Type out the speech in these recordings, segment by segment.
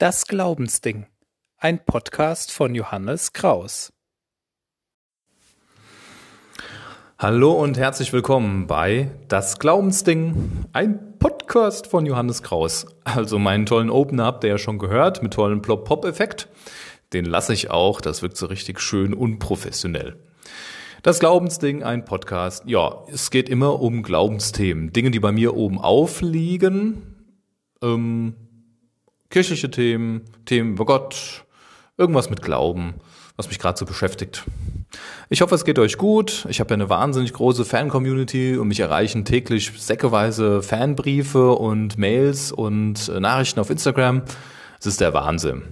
Das Glaubensding. Ein Podcast von Johannes Kraus. Hallo und herzlich willkommen bei Das Glaubensding, ein Podcast von Johannes Kraus. Also meinen tollen Opener habt ihr ja schon gehört mit tollen Plop-Pop-Effekt. Den lasse ich auch, das wirkt so richtig schön unprofessionell. Das Glaubensding, ein Podcast. Ja, es geht immer um Glaubensthemen. Dinge, die bei mir oben aufliegen. Ähm, kirchliche Themen, Themen über Gott, irgendwas mit Glauben, was mich gerade so beschäftigt. Ich hoffe, es geht euch gut. Ich habe ja eine wahnsinnig große Fan-Community und mich erreichen täglich säckeweise Fanbriefe und Mails und äh, Nachrichten auf Instagram. Es ist der Wahnsinn.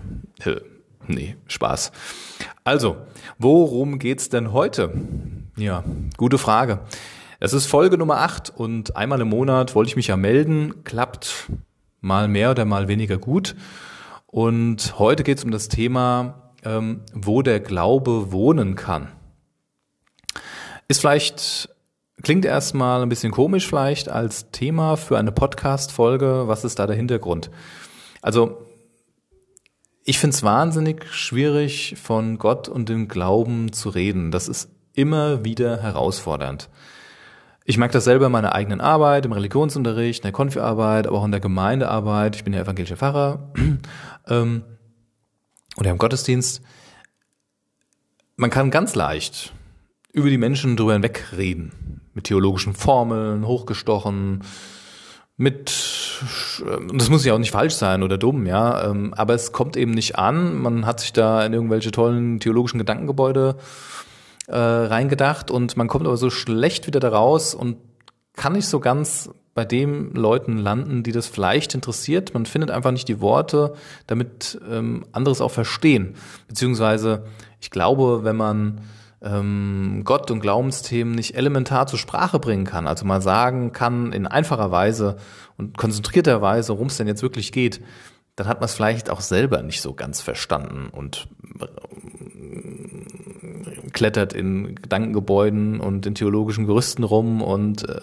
Nee, Spaß. Also, worum geht's denn heute? Ja, gute Frage. Es ist Folge Nummer 8 und einmal im Monat wollte ich mich ja melden. Klappt mal mehr oder mal weniger gut. Und heute geht es um das Thema, ähm, wo der Glaube wohnen kann. Ist vielleicht, klingt erstmal ein bisschen komisch vielleicht als Thema für eine Podcast-Folge. Was ist da der Hintergrund? Also, ich finde es wahnsinnig schwierig, von Gott und dem Glauben zu reden. Das ist immer wieder herausfordernd. Ich merke das selber in meiner eigenen Arbeit, im Religionsunterricht, in der Konfi-Arbeit, aber auch in der Gemeindearbeit. Ich bin ja evangelischer Pfarrer ähm, oder im Gottesdienst. Man kann ganz leicht über die Menschen drüber hinwegreden. Mit theologischen Formeln, hochgestochen, mit, das muss ja auch nicht falsch sein oder dumm, ja, ähm, aber es kommt eben nicht an. Man hat sich da in irgendwelche tollen theologischen Gedankengebäude äh, reingedacht und man kommt aber so schlecht wieder da raus und kann nicht so ganz bei den Leuten landen, die das vielleicht interessiert. Man findet einfach nicht die Worte, damit ähm, anderes auch verstehen. Beziehungsweise, ich glaube, wenn man ähm, Gott und Glaubensthemen nicht elementar zur Sprache bringen kann, also mal sagen kann in einfacher Weise und konzentrierter Weise, worum es denn jetzt wirklich geht, dann hat man es vielleicht auch selber nicht so ganz verstanden und klettert in Gedankengebäuden und in theologischen Gerüsten rum und äh,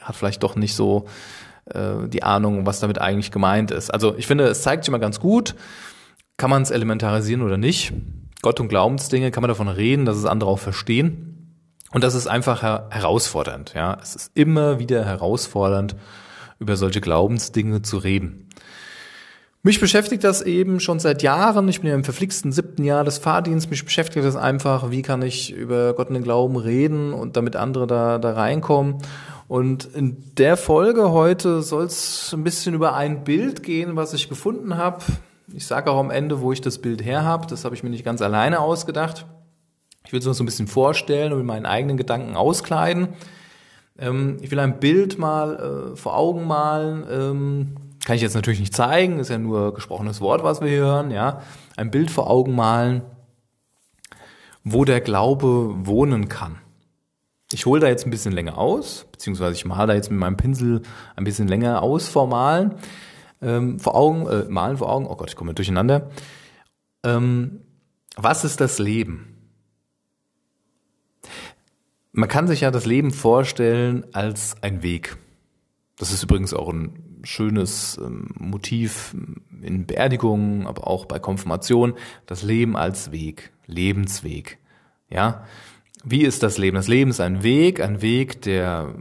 hat vielleicht doch nicht so äh, die Ahnung, was damit eigentlich gemeint ist. Also ich finde, es zeigt sich immer ganz gut, kann man es elementarisieren oder nicht. Gott und Glaubensdinge kann man davon reden, dass es andere auch verstehen. Und das ist einfach her herausfordernd. Ja, es ist immer wieder herausfordernd, über solche Glaubensdinge zu reden. Mich beschäftigt das eben schon seit Jahren. Ich bin ja im verflixten siebten Jahr des Fahrdienstes. Mich beschäftigt das einfach, wie kann ich über Gott und den Glauben reden und damit andere da, da reinkommen. Und in der Folge heute soll es ein bisschen über ein Bild gehen, was ich gefunden habe. Ich sage auch am Ende, wo ich das Bild her habe. Das habe ich mir nicht ganz alleine ausgedacht. Ich will es noch so ein bisschen vorstellen und mit meinen eigenen Gedanken auskleiden. Ähm, ich will ein Bild mal äh, vor Augen malen, ähm, kann ich jetzt natürlich nicht zeigen, ist ja nur gesprochenes Wort, was wir hier hören, ja. Ein Bild vor Augen malen, wo der Glaube wohnen kann. Ich hole da jetzt ein bisschen länger aus, beziehungsweise ich male da jetzt mit meinem Pinsel ein bisschen länger aus vor Malen. Ähm, vor Augen, äh, malen vor Augen, oh Gott, ich komme durcheinander. Ähm, was ist das Leben? Man kann sich ja das Leben vorstellen als ein Weg. Das ist übrigens auch ein schönes ähm, Motiv in Beerdigungen, aber auch bei Konfirmation, das Leben als Weg, Lebensweg. Ja, wie ist das Leben? Das Leben ist ein Weg, ein Weg, der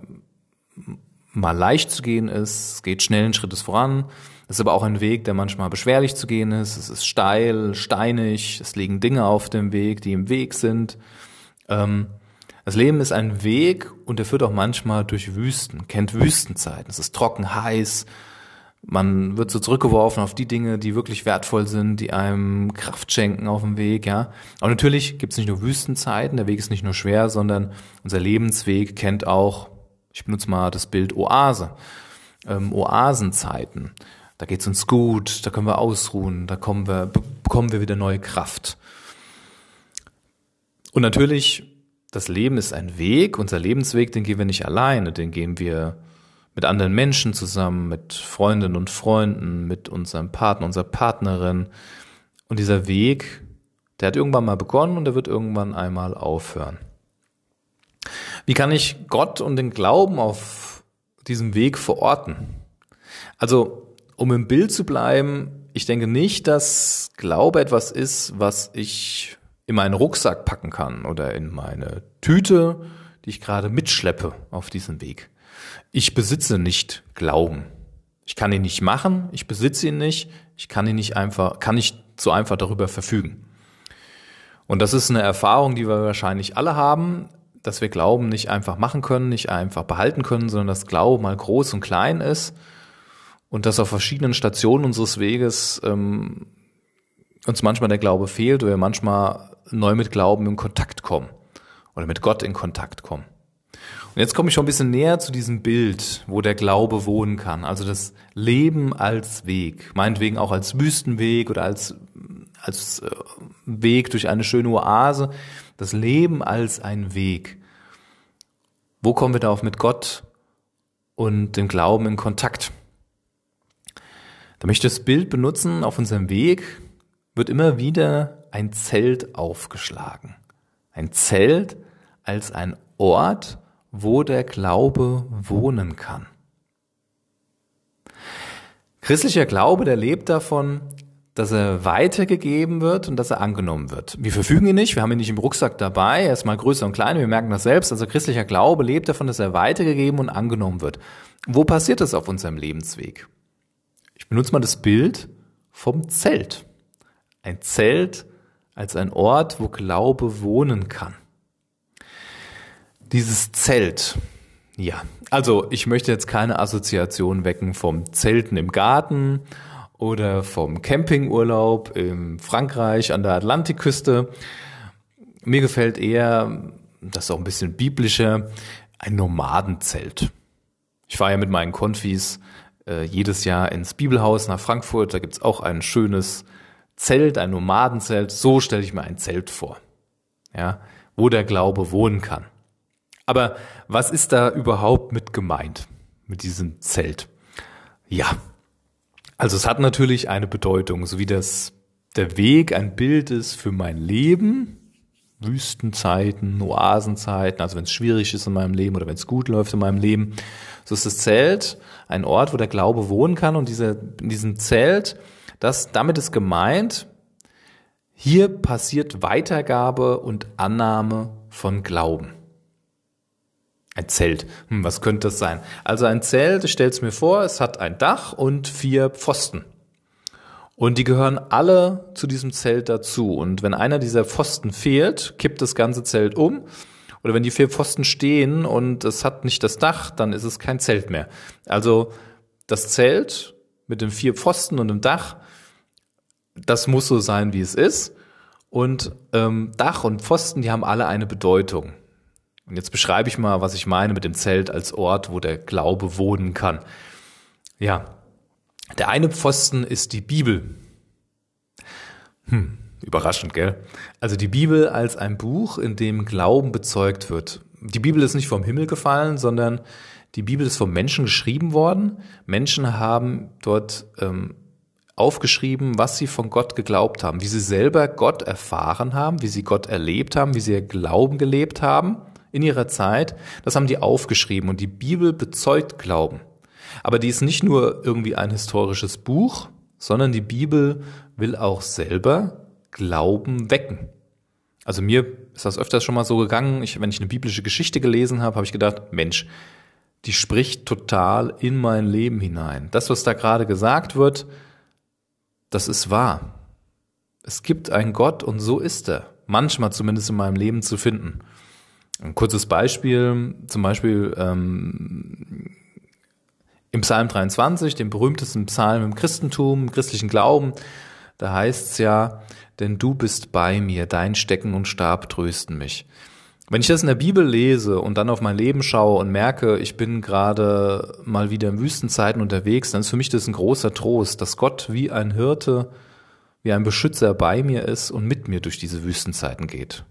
mal leicht zu gehen ist, es geht schnellen Schrittes voran. Es ist aber auch ein Weg, der manchmal beschwerlich zu gehen ist. Es ist steil, steinig, es liegen Dinge auf dem Weg, die im Weg sind. Ähm, das Leben ist ein Weg und er führt auch manchmal durch Wüsten, kennt Wüstenzeiten. Es ist trocken, heiß. Man wird so zurückgeworfen auf die Dinge, die wirklich wertvoll sind, die einem Kraft schenken auf dem Weg, ja. Aber natürlich gibt es nicht nur Wüstenzeiten, der Weg ist nicht nur schwer, sondern unser Lebensweg kennt auch, ich benutze mal das Bild Oase, ähm, Oasenzeiten. Da geht's uns gut, da können wir ausruhen, da kommen wir, bekommen wir wieder neue Kraft. Und natürlich das Leben ist ein Weg, unser Lebensweg, den gehen wir nicht alleine, den gehen wir mit anderen Menschen zusammen, mit Freundinnen und Freunden, mit unserem Partner, unserer Partnerin. Und dieser Weg, der hat irgendwann mal begonnen und der wird irgendwann einmal aufhören. Wie kann ich Gott und den Glauben auf diesem Weg verorten? Also, um im Bild zu bleiben, ich denke nicht, dass Glaube etwas ist, was ich in meinen Rucksack packen kann oder in meine Tüte, die ich gerade mitschleppe auf diesem Weg. Ich besitze nicht Glauben. Ich kann ihn nicht machen, ich besitze ihn nicht, ich kann ihn nicht einfach, kann nicht so einfach darüber verfügen. Und das ist eine Erfahrung, die wir wahrscheinlich alle haben, dass wir Glauben nicht einfach machen können, nicht einfach behalten können, sondern dass Glauben mal groß und klein ist und dass auf verschiedenen Stationen unseres Weges ähm, uns manchmal der Glaube fehlt oder manchmal neu mit Glauben in Kontakt kommen oder mit Gott in Kontakt kommen. Und jetzt komme ich schon ein bisschen näher zu diesem Bild, wo der Glaube wohnen kann. Also das Leben als Weg, meinetwegen auch als Wüstenweg oder als, als äh, Weg durch eine schöne Oase. Das Leben als ein Weg. Wo kommen wir da auf mit Gott und dem Glauben in Kontakt? Da möchte ich das Bild benutzen, auf unserem Weg wird immer wieder ein Zelt aufgeschlagen. Ein Zelt als ein Ort, wo der Glaube wohnen kann. Christlicher Glaube, der lebt davon, dass er weitergegeben wird und dass er angenommen wird. Wir verfügen ihn nicht, wir haben ihn nicht im Rucksack dabei, er ist mal größer und kleiner, wir merken das selbst. Also christlicher Glaube lebt davon, dass er weitergegeben und angenommen wird. Wo passiert das auf unserem Lebensweg? Ich benutze mal das Bild vom Zelt. Ein Zelt als ein Ort, wo Glaube wohnen kann. Dieses Zelt. Ja, also ich möchte jetzt keine Assoziation wecken vom Zelten im Garten oder vom Campingurlaub in Frankreich an der Atlantikküste. Mir gefällt eher, das ist auch ein bisschen biblischer, ein Nomadenzelt. Ich fahre ja mit meinen Konfis äh, jedes Jahr ins Bibelhaus nach Frankfurt. Da gibt's auch ein schönes Zelt, ein Nomadenzelt. So stelle ich mir ein Zelt vor, ja, wo der Glaube wohnen kann. Aber was ist da überhaupt mit gemeint, mit diesem Zelt? Ja, also es hat natürlich eine Bedeutung, so wie das der Weg ein Bild ist für mein Leben, Wüstenzeiten, Oasenzeiten, also wenn es schwierig ist in meinem Leben oder wenn es gut läuft in meinem Leben. So ist das Zelt ein Ort, wo der Glaube wohnen kann und dieser, in diesem Zelt, das, damit ist gemeint, hier passiert Weitergabe und Annahme von Glauben. Ein Zelt. Hm, was könnte das sein? Also ein Zelt, ich stelle es mir vor, es hat ein Dach und vier Pfosten. Und die gehören alle zu diesem Zelt dazu. Und wenn einer dieser Pfosten fehlt, kippt das ganze Zelt um. Oder wenn die vier Pfosten stehen und es hat nicht das Dach, dann ist es kein Zelt mehr. Also das Zelt mit den vier Pfosten und dem Dach, das muss so sein, wie es ist. Und ähm, Dach und Pfosten, die haben alle eine Bedeutung. Und jetzt beschreibe ich mal, was ich meine mit dem Zelt als Ort, wo der Glaube wohnen kann. Ja, der eine Pfosten ist die Bibel. Hm, überraschend, gell? Also die Bibel als ein Buch, in dem Glauben bezeugt wird. Die Bibel ist nicht vom Himmel gefallen, sondern die Bibel ist vom Menschen geschrieben worden. Menschen haben dort ähm, aufgeschrieben, was sie von Gott geglaubt haben, wie sie selber Gott erfahren haben, wie sie Gott erlebt haben, wie sie ihr Glauben gelebt haben in ihrer Zeit, das haben die aufgeschrieben und die Bibel bezeugt Glauben. Aber die ist nicht nur irgendwie ein historisches Buch, sondern die Bibel will auch selber Glauben wecken. Also mir ist das öfters schon mal so gegangen, ich, wenn ich eine biblische Geschichte gelesen habe, habe ich gedacht, Mensch, die spricht total in mein Leben hinein. Das, was da gerade gesagt wird, das ist wahr. Es gibt einen Gott und so ist er. Manchmal zumindest in meinem Leben zu finden. Ein kurzes Beispiel, zum Beispiel ähm, im Psalm 23, dem berühmtesten Psalm im Christentum, im christlichen Glauben, da heißt es ja, denn du bist bei mir, dein Stecken und Stab trösten mich. Wenn ich das in der Bibel lese und dann auf mein Leben schaue und merke, ich bin gerade mal wieder in Wüstenzeiten unterwegs, dann ist für mich das ein großer Trost, dass Gott wie ein Hirte, wie ein Beschützer bei mir ist und mit mir durch diese Wüstenzeiten geht.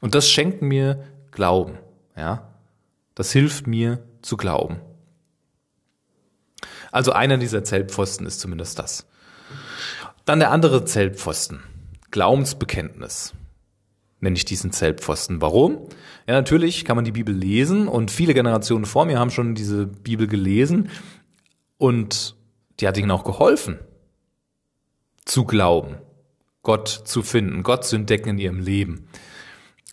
Und das schenkt mir Glauben, ja. Das hilft mir zu glauben. Also einer dieser Zeltpfosten ist zumindest das. Dann der andere Zeltpfosten. Glaubensbekenntnis nenne ich diesen Zeltpfosten. Warum? Ja, natürlich kann man die Bibel lesen und viele Generationen vor mir haben schon diese Bibel gelesen und die hat ihnen auch geholfen, zu glauben, Gott zu finden, Gott zu entdecken in ihrem Leben.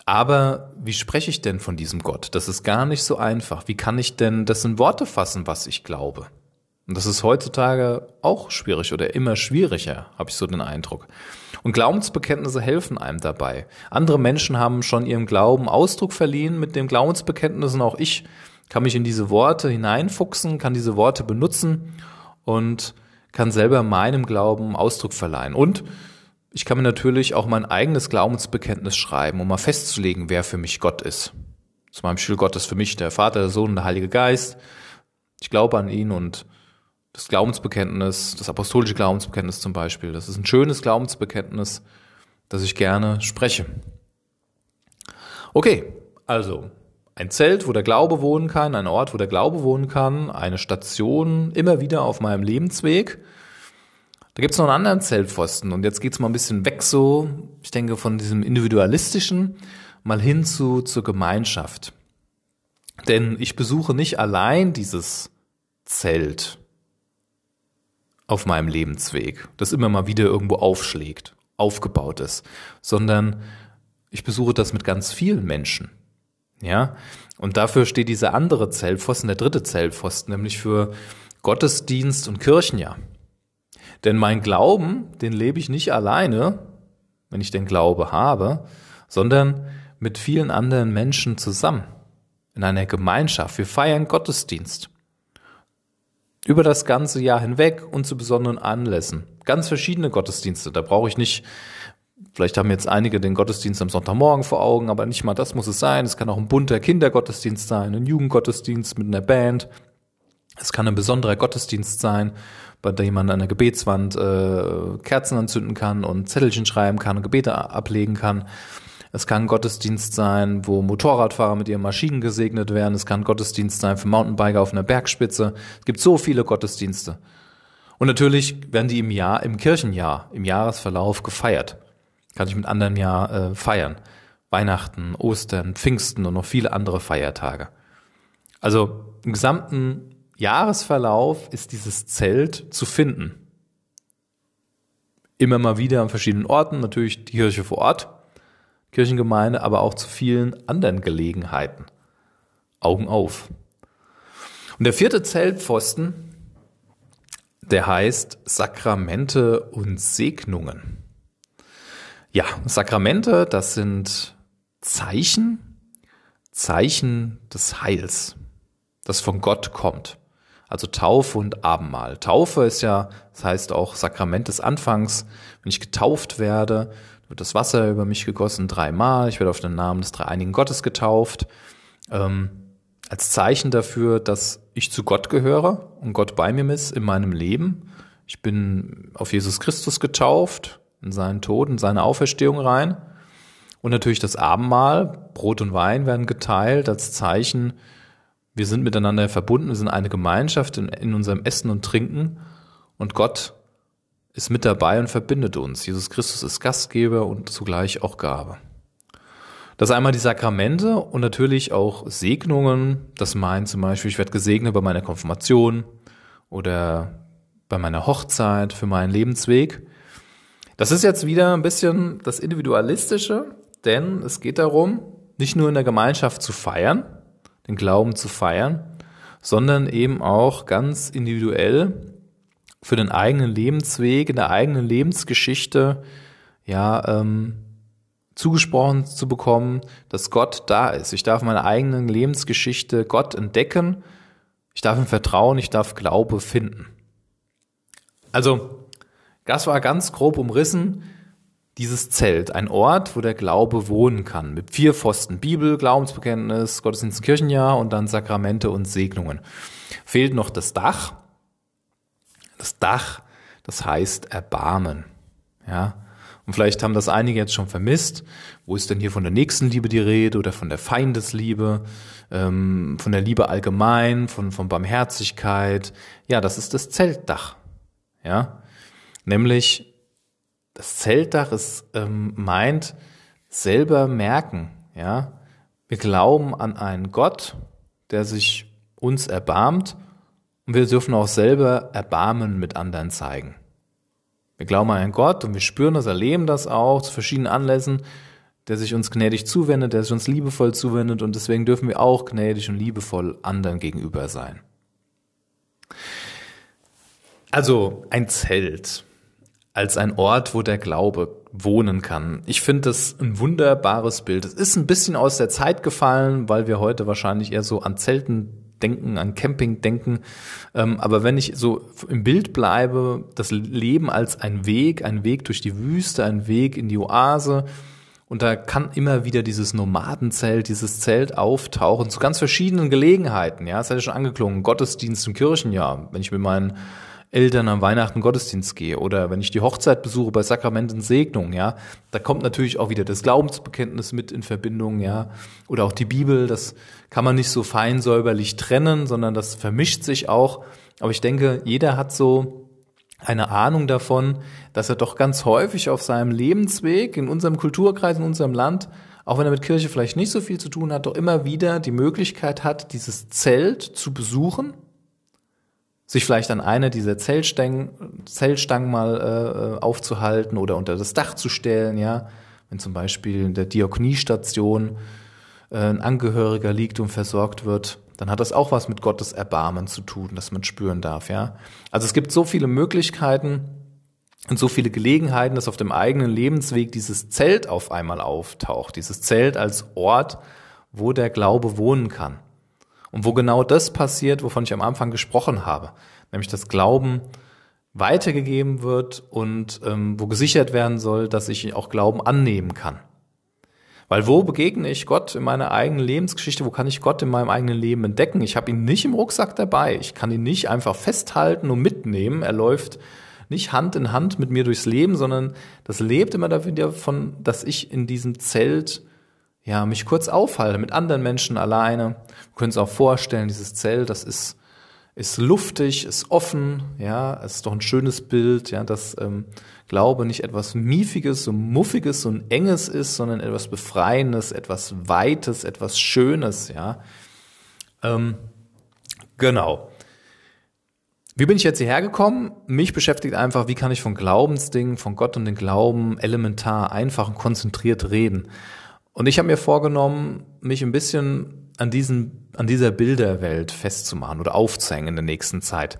Aber wie spreche ich denn von diesem Gott? Das ist gar nicht so einfach. Wie kann ich denn das in Worte fassen, was ich glaube? Und das ist heutzutage auch schwierig oder immer schwieriger, habe ich so den Eindruck. Und Glaubensbekenntnisse helfen einem dabei. Andere Menschen haben schon ihrem Glauben Ausdruck verliehen mit dem Glaubensbekenntnis und auch ich kann mich in diese Worte hineinfuchsen, kann diese Worte benutzen und kann selber meinem Glauben Ausdruck verleihen. Und ich kann mir natürlich auch mein eigenes Glaubensbekenntnis schreiben, um mal festzulegen, wer für mich Gott ist. Zum Beispiel Gott ist für mich der Vater, der Sohn und der Heilige Geist. Ich glaube an ihn und das Glaubensbekenntnis, das apostolische Glaubensbekenntnis zum Beispiel, das ist ein schönes Glaubensbekenntnis, das ich gerne spreche. Okay, also ein Zelt, wo der Glaube wohnen kann, ein Ort, wo der Glaube wohnen kann, eine Station immer wieder auf meinem Lebensweg. Da gibt's noch einen anderen Zeltpfosten und jetzt geht's mal ein bisschen weg so, ich denke, von diesem individualistischen mal hin zu zur Gemeinschaft. Denn ich besuche nicht allein dieses Zelt, auf meinem Lebensweg, das immer mal wieder irgendwo aufschlägt, aufgebaut ist, sondern ich besuche das mit ganz vielen Menschen. Ja, und dafür steht dieser andere Zellpfosten, der dritte Zellpfosten, nämlich für Gottesdienst und Kirchenjahr. Denn mein Glauben, den lebe ich nicht alleine, wenn ich den Glaube habe, sondern mit vielen anderen Menschen zusammen, in einer Gemeinschaft. Wir feiern Gottesdienst über das ganze Jahr hinweg und zu besonderen Anlässen. Ganz verschiedene Gottesdienste. Da brauche ich nicht, vielleicht haben jetzt einige den Gottesdienst am Sonntagmorgen vor Augen, aber nicht mal das muss es sein. Es kann auch ein bunter Kindergottesdienst sein, ein Jugendgottesdienst mit einer Band. Es kann ein besonderer Gottesdienst sein, bei dem man an der Gebetswand äh, Kerzen anzünden kann und Zettelchen schreiben kann und Gebete ablegen kann. Es kann Gottesdienst sein, wo Motorradfahrer mit ihren Maschinen gesegnet werden. Es kann Gottesdienst sein für Mountainbiker auf einer Bergspitze. Es gibt so viele Gottesdienste. Und natürlich werden die im Jahr, im Kirchenjahr, im Jahresverlauf gefeiert. Kann ich mit anderen Jahr äh, feiern. Weihnachten, Ostern, Pfingsten und noch viele andere Feiertage. Also im gesamten Jahresverlauf ist dieses Zelt zu finden. Immer mal wieder an verschiedenen Orten, natürlich die Kirche vor Ort, Kirchengemeinde, aber auch zu vielen anderen Gelegenheiten. Augen auf. Und der vierte Zeltpfosten, der heißt Sakramente und Segnungen. Ja, Sakramente, das sind Zeichen, Zeichen des Heils, das von Gott kommt. Also Taufe und Abendmahl. Taufe ist ja, das heißt auch Sakrament des Anfangs. Wenn ich getauft werde, wird das Wasser über mich gegossen dreimal. Ich werde auf den Namen des dreieinigen Gottes getauft. Ähm, als Zeichen dafür, dass ich zu Gott gehöre und Gott bei mir ist in meinem Leben. Ich bin auf Jesus Christus getauft, in seinen Tod, in seine Auferstehung rein. Und natürlich das Abendmahl, Brot und Wein werden geteilt als Zeichen, wir sind miteinander verbunden, wir sind eine Gemeinschaft in, in unserem Essen und Trinken und Gott ist mit dabei und verbindet uns. Jesus Christus ist Gastgeber und zugleich auch Gabe. Das einmal die Sakramente und natürlich auch Segnungen. Das meint zum Beispiel, ich werde gesegnet bei meiner Konfirmation oder bei meiner Hochzeit für meinen Lebensweg. Das ist jetzt wieder ein bisschen das Individualistische, denn es geht darum, nicht nur in der Gemeinschaft zu feiern, den Glauben zu feiern, sondern eben auch ganz individuell für den eigenen Lebensweg, in der eigenen Lebensgeschichte, ja, ähm, zugesprochen zu bekommen, dass Gott da ist. Ich darf meine eigenen Lebensgeschichte Gott entdecken. Ich darf ihm vertrauen, ich darf Glaube finden. Also, das war ganz grob umrissen dieses Zelt, ein Ort, wo der Glaube wohnen kann, mit vier Pfosten, Bibel, Glaubensbekenntnis, Gottesdienst, Kirchenjahr und dann Sakramente und Segnungen. Fehlt noch das Dach, das Dach, das heißt Erbarmen. Ja. Und vielleicht haben das einige jetzt schon vermisst. Wo ist denn hier von der Nächstenliebe die Rede oder von der Feindesliebe, ähm, von der Liebe allgemein, von, von Barmherzigkeit? Ja, das ist das Zeltdach. Ja. Nämlich, das Zeltdach ist, ähm, meint, selber merken. Ja. Wir glauben an einen Gott, der sich uns erbarmt Und wir dürfen auch selber Erbarmen mit anderen zeigen. Wir glauben an Gott und wir spüren das, erleben das auch zu verschiedenen Anlässen, der sich uns gnädig zuwendet, der sich uns liebevoll zuwendet und deswegen dürfen wir auch gnädig und liebevoll anderen gegenüber sein. Also ein Zelt als ein Ort, wo der Glaube wohnen kann. Ich finde das ein wunderbares Bild. Es ist ein bisschen aus der Zeit gefallen, weil wir heute wahrscheinlich eher so an Zelten denken, an Camping denken. Ähm, aber wenn ich so im Bild bleibe, das Leben als ein Weg, ein Weg durch die Wüste, ein Weg in die Oase, und da kann immer wieder dieses Nomadenzelt, dieses Zelt auftauchen zu ganz verschiedenen Gelegenheiten. Ja, es hat ja schon angeklungen, Gottesdienst im Kirchenjahr. Wenn ich mit meinen Eltern am Weihnachten Gottesdienst gehe oder wenn ich die Hochzeit besuche bei Sakramenten Segnung, ja, da kommt natürlich auch wieder das Glaubensbekenntnis mit in Verbindung, ja, oder auch die Bibel, das kann man nicht so fein säuberlich trennen, sondern das vermischt sich auch. Aber ich denke, jeder hat so eine Ahnung davon, dass er doch ganz häufig auf seinem Lebensweg in unserem Kulturkreis, in unserem Land, auch wenn er mit Kirche vielleicht nicht so viel zu tun hat, doch immer wieder die Möglichkeit hat, dieses Zelt zu besuchen sich vielleicht an eine dieser Zellstangen, Zellstangen mal äh, aufzuhalten oder unter das Dach zu stellen, ja. Wenn zum Beispiel in der Diakoniestation äh, ein Angehöriger liegt und versorgt wird, dann hat das auch was mit Gottes Erbarmen zu tun, das man spüren darf, ja. Also es gibt so viele Möglichkeiten und so viele Gelegenheiten, dass auf dem eigenen Lebensweg dieses Zelt auf einmal auftaucht, dieses Zelt als Ort, wo der Glaube wohnen kann. Und wo genau das passiert, wovon ich am Anfang gesprochen habe, nämlich das Glauben weitergegeben wird und ähm, wo gesichert werden soll, dass ich auch Glauben annehmen kann. Weil wo begegne ich Gott in meiner eigenen Lebensgeschichte? Wo kann ich Gott in meinem eigenen Leben entdecken? Ich habe ihn nicht im Rucksack dabei. Ich kann ihn nicht einfach festhalten und mitnehmen. Er läuft nicht Hand in Hand mit mir durchs Leben, sondern das lebt immer davon, dass ich in diesem Zelt ja, mich kurz aufhalte mit anderen Menschen alleine. Wir können es auch vorstellen, dieses Zelt, das ist, ist luftig, ist offen, ja, es ist doch ein schönes Bild, ja, dass ähm, Glaube nicht etwas Miefiges, so Muffiges, so Enges ist, sondern etwas Befreiendes, etwas Weites, etwas Schönes, ja. Ähm, genau. Wie bin ich jetzt hierher gekommen? Mich beschäftigt einfach, wie kann ich von Glaubensdingen, von Gott und den Glauben elementar, einfach und konzentriert reden. Und ich habe mir vorgenommen, mich ein bisschen an diesen, an dieser Bilderwelt festzumachen oder aufzuhängen in der nächsten Zeit.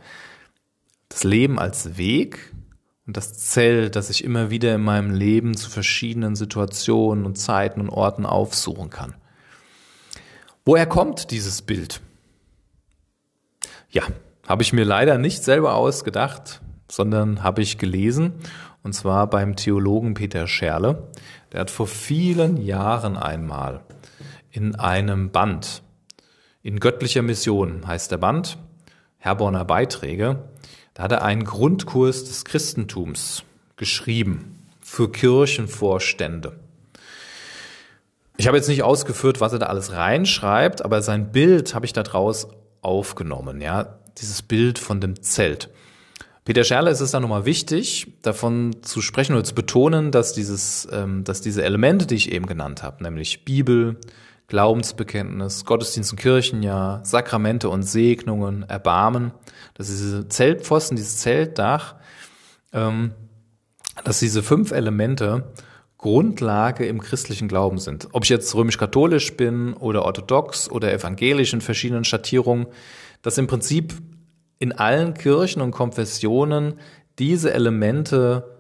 Das Leben als Weg und das Zelt, das ich immer wieder in meinem Leben zu verschiedenen Situationen und Zeiten und Orten aufsuchen kann. Woher kommt dieses Bild? Ja, habe ich mir leider nicht selber ausgedacht, sondern habe ich gelesen, und zwar beim Theologen Peter Scherle. Der hat vor vielen Jahren einmal in einem Band, in göttlicher Mission heißt der Band, Herborner Beiträge, da hat er einen Grundkurs des Christentums geschrieben für Kirchenvorstände. Ich habe jetzt nicht ausgeführt, was er da alles reinschreibt, aber sein Bild habe ich da draus aufgenommen, ja, dieses Bild von dem Zelt. Peter Scherle ist es dann nochmal wichtig, davon zu sprechen oder zu betonen, dass dieses, ähm, dass diese Elemente, die ich eben genannt habe, nämlich Bibel, Glaubensbekenntnis, Gottesdienst und Kirchenjahr, Sakramente und Segnungen, Erbarmen, dass diese Zeltpfosten, dieses Zeltdach, ähm, dass diese fünf Elemente Grundlage im christlichen Glauben sind. Ob ich jetzt römisch-katholisch bin oder orthodox oder evangelisch in verschiedenen Schattierungen, dass im Prinzip in allen Kirchen und Konfessionen diese Elemente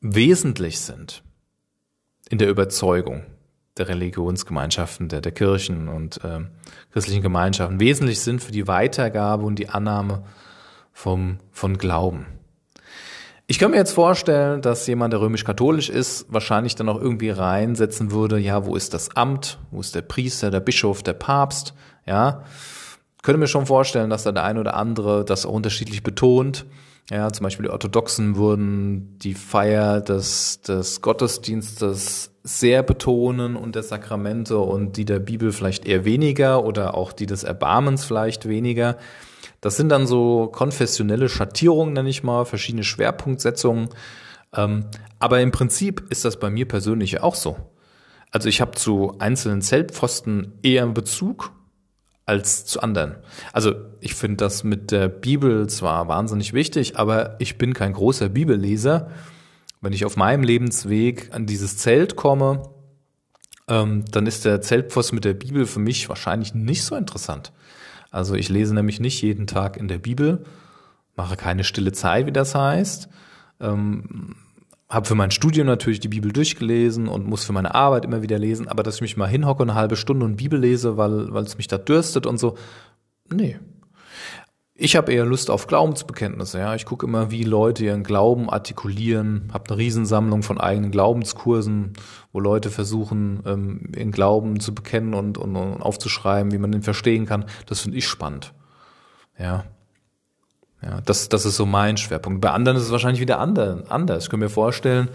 wesentlich sind in der Überzeugung der Religionsgemeinschaften, der, der Kirchen und äh, christlichen Gemeinschaften, wesentlich sind für die Weitergabe und die Annahme vom, von Glauben. Ich kann mir jetzt vorstellen, dass jemand, der römisch-katholisch ist, wahrscheinlich dann auch irgendwie reinsetzen würde, ja, wo ist das Amt, wo ist der Priester, der Bischof, der Papst, ja, könnte mir schon vorstellen, dass da der eine oder andere das auch unterschiedlich betont. Ja, zum Beispiel die Orthodoxen würden die Feier des, des Gottesdienstes sehr betonen und der Sakramente und die der Bibel vielleicht eher weniger oder auch die des Erbarmens vielleicht weniger. Das sind dann so konfessionelle Schattierungen, nenne ich mal, verschiedene Schwerpunktsetzungen. Ähm, aber im Prinzip ist das bei mir persönlich auch so. Also ich habe zu einzelnen Zeltpfosten eher Bezug als zu anderen. Also ich finde das mit der Bibel zwar wahnsinnig wichtig, aber ich bin kein großer Bibelleser. Wenn ich auf meinem Lebensweg an dieses Zelt komme, ähm, dann ist der Zeltpfosten mit der Bibel für mich wahrscheinlich nicht so interessant. Also ich lese nämlich nicht jeden Tag in der Bibel, mache keine stille Zeit, wie das heißt. Ähm, habe für mein Studium natürlich die Bibel durchgelesen und muss für meine Arbeit immer wieder lesen, aber dass ich mich mal hinhocke eine halbe Stunde und Bibel lese, weil weil es mich da dürstet und so, nee. Ich habe eher Lust auf Glaubensbekenntnisse, ja. Ich gucke immer, wie Leute ihren Glauben artikulieren, habe eine Riesensammlung von eigenen Glaubenskursen, wo Leute versuchen, ähm, ihren Glauben zu bekennen und, und, und aufzuschreiben, wie man den verstehen kann. Das finde ich spannend. Ja. Ja, das, das ist so mein Schwerpunkt. Bei anderen ist es wahrscheinlich wieder anders. Ich kann mir vorstellen,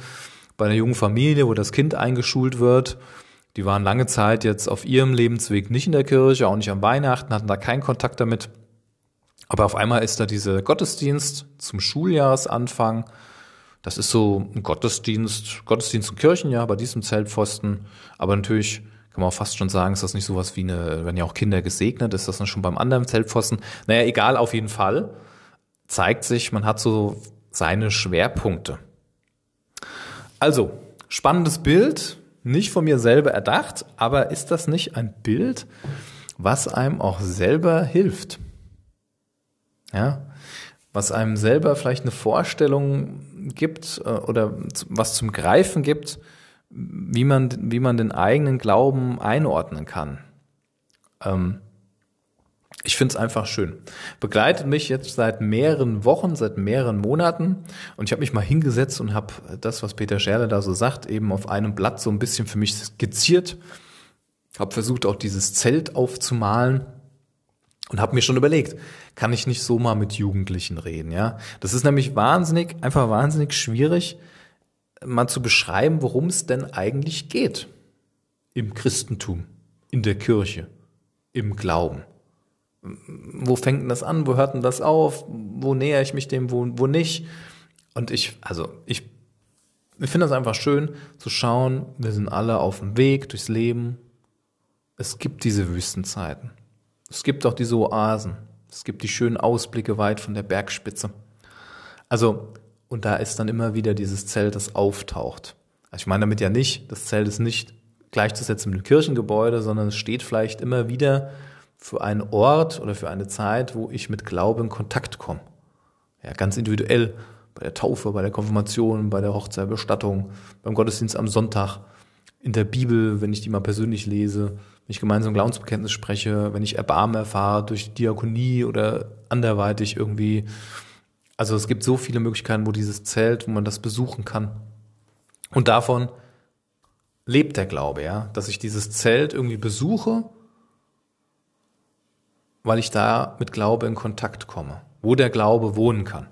bei einer jungen Familie, wo das Kind eingeschult wird, die waren lange Zeit jetzt auf ihrem Lebensweg nicht in der Kirche, auch nicht am Weihnachten, hatten da keinen Kontakt damit. Aber auf einmal ist da dieser Gottesdienst zum Schuljahresanfang. Das ist so ein Gottesdienst, Gottesdienst und Kirchenjahr bei diesem Zeltpfosten. Aber natürlich kann man auch fast schon sagen, ist das nicht sowas wie eine, wenn ja auch Kinder gesegnet, ist das dann schon beim anderen Zeltpfosten. Naja, egal, auf jeden Fall zeigt sich, man hat so seine Schwerpunkte. Also, spannendes Bild, nicht von mir selber erdacht, aber ist das nicht ein Bild, was einem auch selber hilft? Ja, was einem selber vielleicht eine Vorstellung gibt äh, oder was zum Greifen gibt, wie man, wie man den eigenen Glauben einordnen kann. Ähm, ich finde es einfach schön. Begleitet mich jetzt seit mehreren Wochen, seit mehreren Monaten und ich habe mich mal hingesetzt und habe das, was Peter Scherle da so sagt, eben auf einem Blatt so ein bisschen für mich skizziert. Habe versucht auch dieses Zelt aufzumalen und habe mir schon überlegt, kann ich nicht so mal mit Jugendlichen reden, ja? Das ist nämlich wahnsinnig, einfach wahnsinnig schwierig, mal zu beschreiben, worum es denn eigentlich geht im Christentum, in der Kirche, im Glauben wo fängt denn das an, wo hört denn das auf, wo näher ich mich dem, wo, wo nicht. Und ich, also ich, ich finde es einfach schön zu schauen, wir sind alle auf dem Weg durchs Leben. Es gibt diese Wüstenzeiten. Es gibt auch diese Oasen. Es gibt die schönen Ausblicke weit von der Bergspitze. Also, und da ist dann immer wieder dieses Zelt, das auftaucht. Also ich meine damit ja nicht, das Zelt ist nicht gleichzusetzen mit dem Kirchengebäude, sondern es steht vielleicht immer wieder für einen Ort oder für eine Zeit, wo ich mit Glaube in Kontakt komme. Ja, ganz individuell bei der Taufe, bei der Konfirmation, bei der Hochzeit, Bestattung, beim Gottesdienst am Sonntag, in der Bibel, wenn ich die mal persönlich lese, wenn ich gemeinsam Glaubensbekenntnis spreche, wenn ich Erbarmen erfahre durch Diakonie oder anderweitig irgendwie. Also es gibt so viele Möglichkeiten, wo dieses Zelt, wo man das besuchen kann. Und davon lebt der Glaube, ja, dass ich dieses Zelt irgendwie besuche weil ich da mit Glaube in Kontakt komme, wo der Glaube wohnen kann.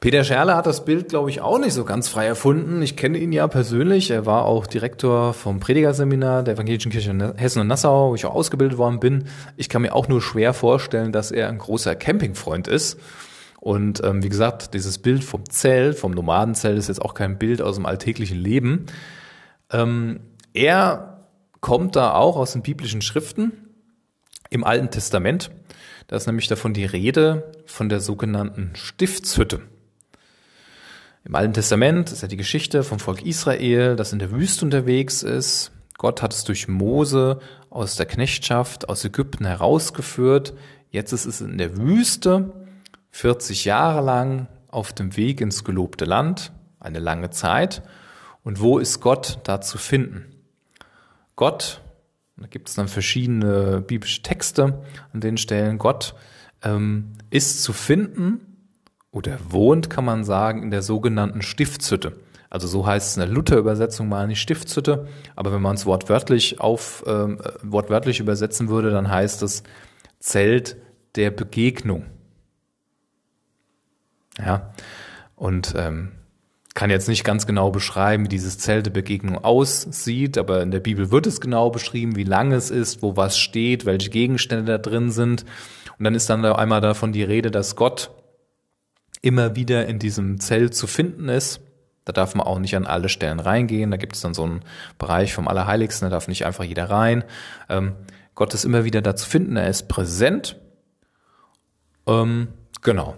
Peter Scherle hat das Bild, glaube ich, auch nicht so ganz frei erfunden. Ich kenne ihn ja persönlich. Er war auch Direktor vom Predigerseminar der Evangelischen Kirche in Hessen und Nassau, wo ich auch ausgebildet worden bin. Ich kann mir auch nur schwer vorstellen, dass er ein großer Campingfreund ist. Und ähm, wie gesagt, dieses Bild vom Zelt, vom Nomadenzelt, ist jetzt auch kein Bild aus dem alltäglichen Leben. Ähm, er kommt da auch aus den biblischen Schriften im Alten Testament. Da ist nämlich davon die Rede von der sogenannten Stiftshütte. Im Alten Testament ist ja die Geschichte vom Volk Israel, das in der Wüste unterwegs ist. Gott hat es durch Mose aus der Knechtschaft aus Ägypten herausgeführt. Jetzt ist es in der Wüste, 40 Jahre lang auf dem Weg ins gelobte Land, eine lange Zeit. Und wo ist Gott da zu finden? Gott da gibt es dann verschiedene biblische Texte an den Stellen. Gott ähm, ist zu finden oder wohnt, kann man sagen, in der sogenannten Stiftshütte. Also so heißt es in der Luther-Übersetzung mal nicht Stiftshütte, aber wenn man es wortwörtlich auf ähm, äh, wortwörtlich übersetzen würde, dann heißt es Zelt der Begegnung. Ja, und ähm, kann jetzt nicht ganz genau beschreiben, wie dieses Zelt der Begegnung aussieht, aber in der Bibel wird es genau beschrieben, wie lang es ist, wo was steht, welche Gegenstände da drin sind. Und dann ist dann einmal davon die Rede, dass Gott immer wieder in diesem Zelt zu finden ist. Da darf man auch nicht an alle Stellen reingehen. Da gibt es dann so einen Bereich vom Allerheiligsten, da darf nicht einfach jeder rein. Ähm, Gott ist immer wieder da zu finden, er ist präsent. Ähm, genau.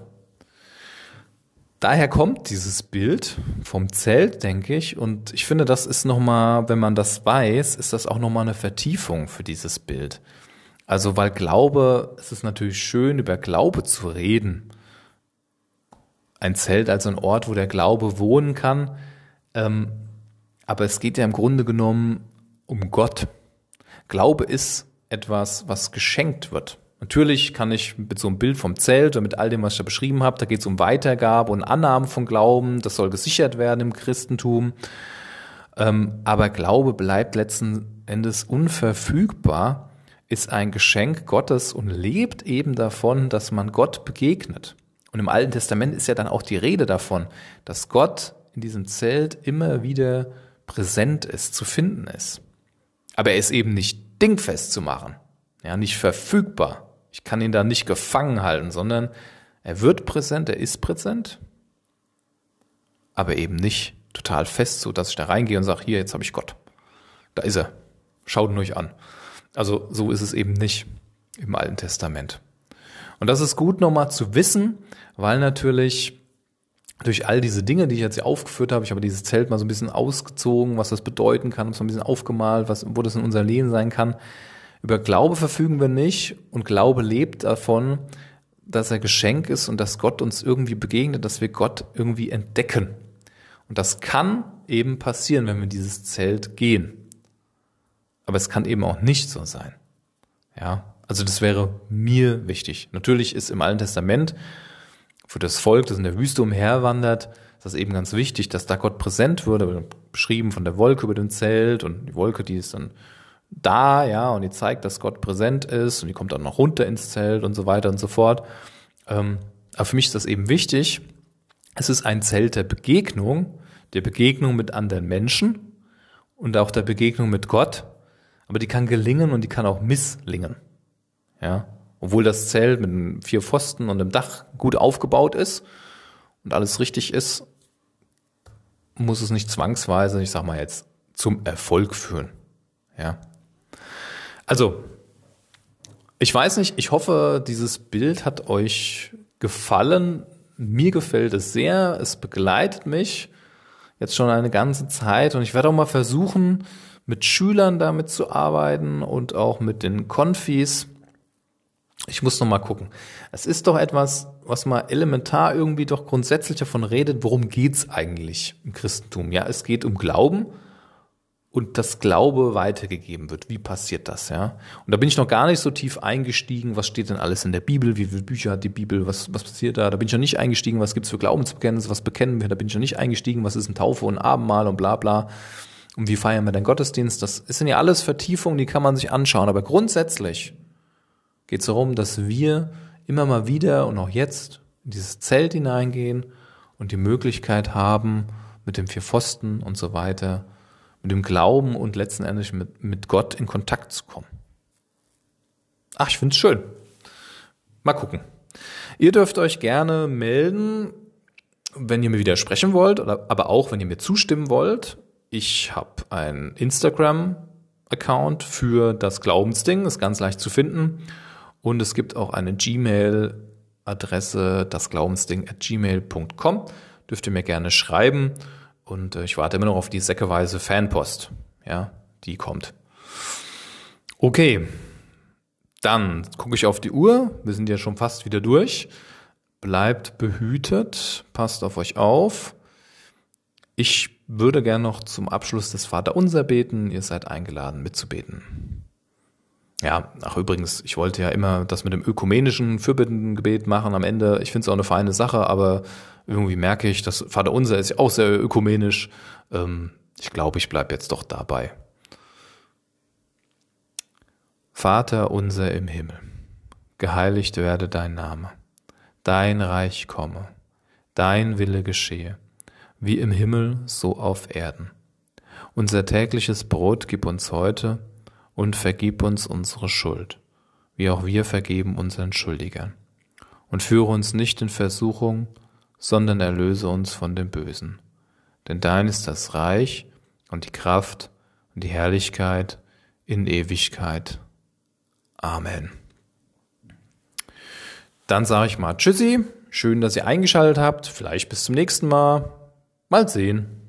Daher kommt dieses Bild vom Zelt, denke ich, und ich finde, das ist nochmal, wenn man das weiß, ist das auch nochmal eine Vertiefung für dieses Bild. Also, weil Glaube, es ist natürlich schön, über Glaube zu reden. Ein Zelt als ein Ort, wo der Glaube wohnen kann. Ähm, aber es geht ja im Grunde genommen um Gott. Glaube ist etwas, was geschenkt wird. Natürlich kann ich mit so einem Bild vom Zelt und mit all dem, was ich da beschrieben habe, da geht es um Weitergabe und Annahmen von Glauben, das soll gesichert werden im Christentum. Ähm, aber Glaube bleibt letzten Endes unverfügbar, ist ein Geschenk Gottes und lebt eben davon, dass man Gott begegnet. Und im Alten Testament ist ja dann auch die Rede davon, dass Gott in diesem Zelt immer wieder präsent ist, zu finden ist. Aber er ist eben nicht dingfest zu machen, ja, nicht verfügbar. Ich kann ihn da nicht gefangen halten, sondern er wird präsent, er ist präsent, aber eben nicht total fest, so dass ich da reingehe und sage, hier, jetzt habe ich Gott. Da ist er. Schaut ihn euch an. Also so ist es eben nicht im Alten Testament. Und das ist gut nochmal zu wissen, weil natürlich durch all diese Dinge, die ich jetzt hier aufgeführt habe, ich habe dieses Zelt mal so ein bisschen ausgezogen, was das bedeuten kann, so ein bisschen aufgemalt, was, wo das in unser Leben sein kann. Über Glaube verfügen wir nicht und Glaube lebt davon, dass er Geschenk ist und dass Gott uns irgendwie begegnet, dass wir Gott irgendwie entdecken. Und das kann eben passieren, wenn wir in dieses Zelt gehen. Aber es kann eben auch nicht so sein. Ja, also das wäre mir wichtig. Natürlich ist im Alten Testament für das Volk, das in der Wüste umherwandert, ist das eben ganz wichtig, dass da Gott präsent würde, beschrieben von der Wolke über dem Zelt und die Wolke, die ist dann da, ja, und die zeigt, dass Gott präsent ist und die kommt dann noch runter ins Zelt und so weiter und so fort. Ähm, aber für mich ist das eben wichtig. Es ist ein Zelt der Begegnung, der Begegnung mit anderen Menschen und auch der Begegnung mit Gott. Aber die kann gelingen und die kann auch misslingen. Ja, obwohl das Zelt mit vier Pfosten und einem Dach gut aufgebaut ist und alles richtig ist, muss es nicht zwangsweise, ich sag mal jetzt, zum Erfolg führen. Ja. Also, ich weiß nicht, ich hoffe, dieses Bild hat euch gefallen. Mir gefällt es sehr. Es begleitet mich jetzt schon eine ganze Zeit und ich werde auch mal versuchen, mit Schülern damit zu arbeiten und auch mit den Konfis. Ich muss noch mal gucken. Es ist doch etwas, was mal elementar irgendwie doch grundsätzlich davon redet, worum geht's eigentlich im Christentum? Ja, es geht um Glauben und das Glaube weitergegeben wird. Wie passiert das, ja? Und da bin ich noch gar nicht so tief eingestiegen, was steht denn alles in der Bibel, wie viele Bücher hat die Bibel, was, was passiert da? Da bin ich noch nicht eingestiegen, was gibt's für Glaubensbekenntnisse, was bekennen wir, da bin ich noch nicht eingestiegen, was ist ein Taufe und Abendmahl und bla bla. Und wie feiern wir den Gottesdienst? Das sind ja alles Vertiefungen, die kann man sich anschauen. Aber grundsätzlich geht es darum, dass wir immer mal wieder und auch jetzt in dieses Zelt hineingehen und die Möglichkeit haben, mit dem vier Pfosten und so weiter mit dem Glauben und letzten Endes mit, mit Gott in Kontakt zu kommen. Ach, ich finde es schön. Mal gucken. Ihr dürft euch gerne melden, wenn ihr mir widersprechen wollt, oder, aber auch, wenn ihr mir zustimmen wollt. Ich habe ein Instagram-Account für das Glaubensding, ist ganz leicht zu finden. Und es gibt auch eine Gmail-Adresse, dasglaubensding at gmail.com. Dürft ihr mir gerne schreiben. Und äh, ich warte immer noch auf die säckeweise Fanpost. Ja, die kommt. Okay. Dann gucke ich auf die Uhr. Wir sind ja schon fast wieder durch. Bleibt behütet. Passt auf euch auf. Ich würde gern noch zum Abschluss des Vaterunser beten. Ihr seid eingeladen, mitzubeten. Ja, ach übrigens, ich wollte ja immer das mit dem ökumenischen Fürbittengebet machen am Ende. Ich finde es auch eine feine Sache, aber irgendwie merke ich, dass Vater Unser ist ja auch sehr ökumenisch. Ähm, ich glaube, ich bleibe jetzt doch dabei. Vater unser im Himmel, geheiligt werde dein Name, dein Reich komme, dein Wille geschehe, wie im Himmel so auf Erden. Unser tägliches Brot gib uns heute und vergib uns unsere Schuld, wie auch wir vergeben unseren Schuldigern. Und führe uns nicht in Versuchung, sondern erlöse uns von dem Bösen. Denn dein ist das Reich und die Kraft und die Herrlichkeit in Ewigkeit. Amen. Dann sage ich mal Tschüssi. Schön, dass ihr eingeschaltet habt. Vielleicht bis zum nächsten Mal. Mal sehen.